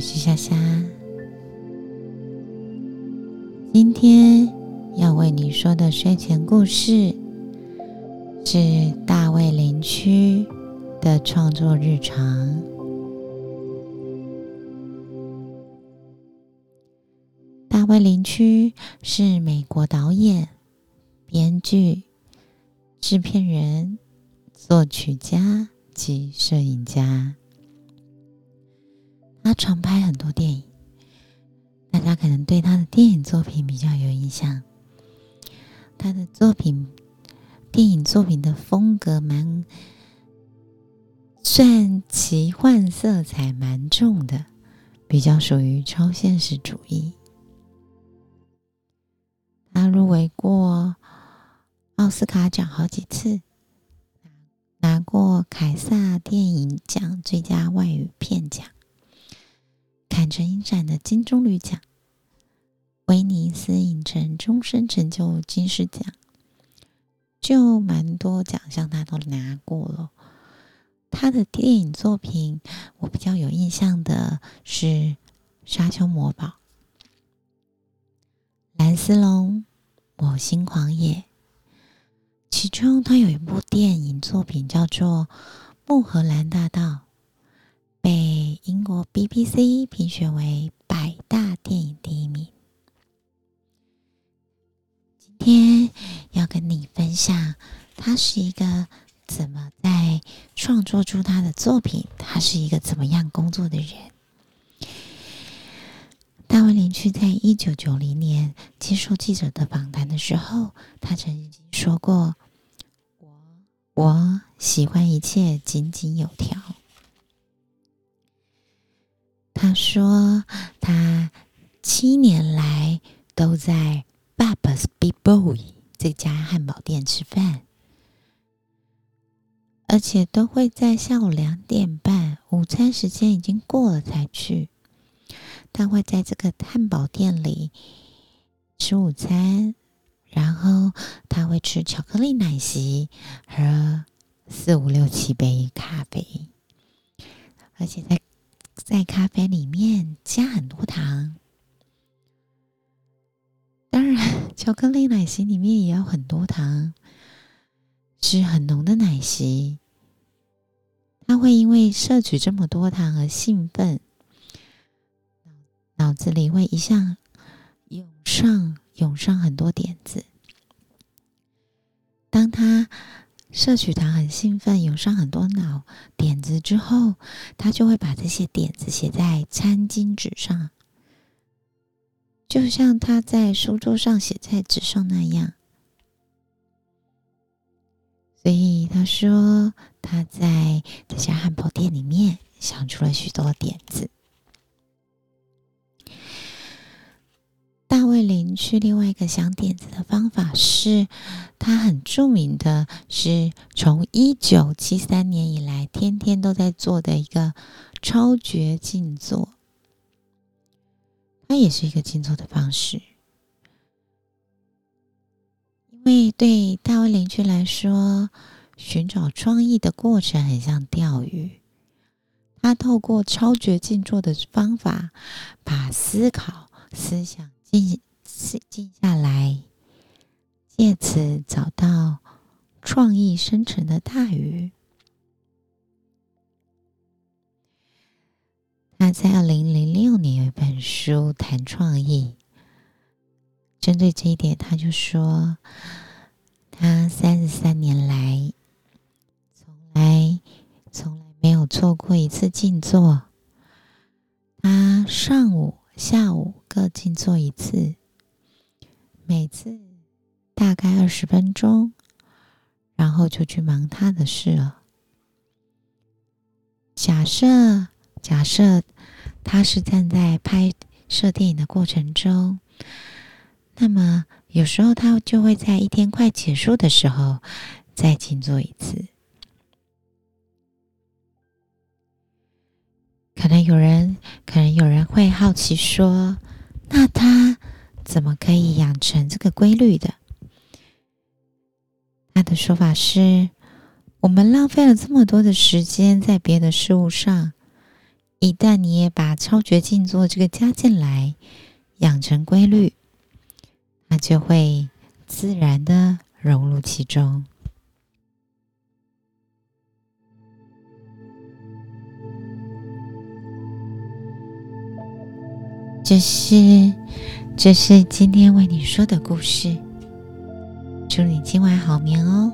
是夏夏。今天要为你说的睡前故事是大卫林区的创作日常。大卫林区是美国导演、编剧、制片人、作曲家及摄影家。他常拍很多电影，大家可能对他的电影作品比较有印象。他的作品，电影作品的风格蛮算奇幻色彩蛮重的，比较属于超现实主义。他入围过奥斯卡奖好几次，拿过凯撒电影奖最佳金棕榈奖，威尼斯影城终身成就金狮奖，就蛮多奖项他都拿过了。他的电影作品，我比较有印象的是《沙丘魔堡》《蓝丝龙》《我心狂野》，其中他有一部电影作品叫做《穆荷兰大道》。被英国 BBC 评选为大电影第一名。今天要跟你分享，他是一个怎么在创作出他的作品，他是一个怎么样工作的人。大卫林区在一九九零年接受记者的访谈的时候，他曾经说过：“我我喜欢一切井井有条。”他说：“他七年来都在 Bub's Big Boy 这家汉堡店吃饭，而且都会在下午两点半，午餐时间已经过了才去。他会在这个汉堡店里吃午餐，然后他会吃巧克力奶昔和四五六七杯咖啡，而且在。”在咖啡里面加很多糖，当然，巧克力奶昔里面也有很多糖，是很浓的奶昔。他会因为摄取这么多糖而兴奋，脑子里会一下涌上涌上很多点子。当他。摄取糖很兴奋，涌上很多脑子之后，他就会把这些点子写在餐巾纸上，就像他在书桌上写在纸上那样。所以他说他在这家汉堡店里面想出了许多点子。大卫林去另外一个想点子的方法是，他很著名的是从一九七三年以来天天都在做的一个超绝静坐。它也是一个静坐的方式，因为对大卫林去来说，寻找创意的过程很像钓鱼。他透过超绝静坐的方法，把思考思想。静静下来，借此找到创意生成的大鱼。他在二零零六年有一本书谈创意，针对这一点，他就说，他三十三年来，从来从来没有错过一次静坐。他上午。下午各静坐一次，每次大概二十分钟，然后就去忙他的事了。假设假设他是站在拍摄电影的过程中，那么有时候他就会在一天快结束的时候再静坐一次。可能有人，可能有人会好奇说：“那他怎么可以养成这个规律的？”他的说法是：“我们浪费了这么多的时间在别的事物上，一旦你也把超觉静坐这个加进来，养成规律，那就会自然的融入其中。这是，这是今天为你说的故事。祝你今晚好眠哦，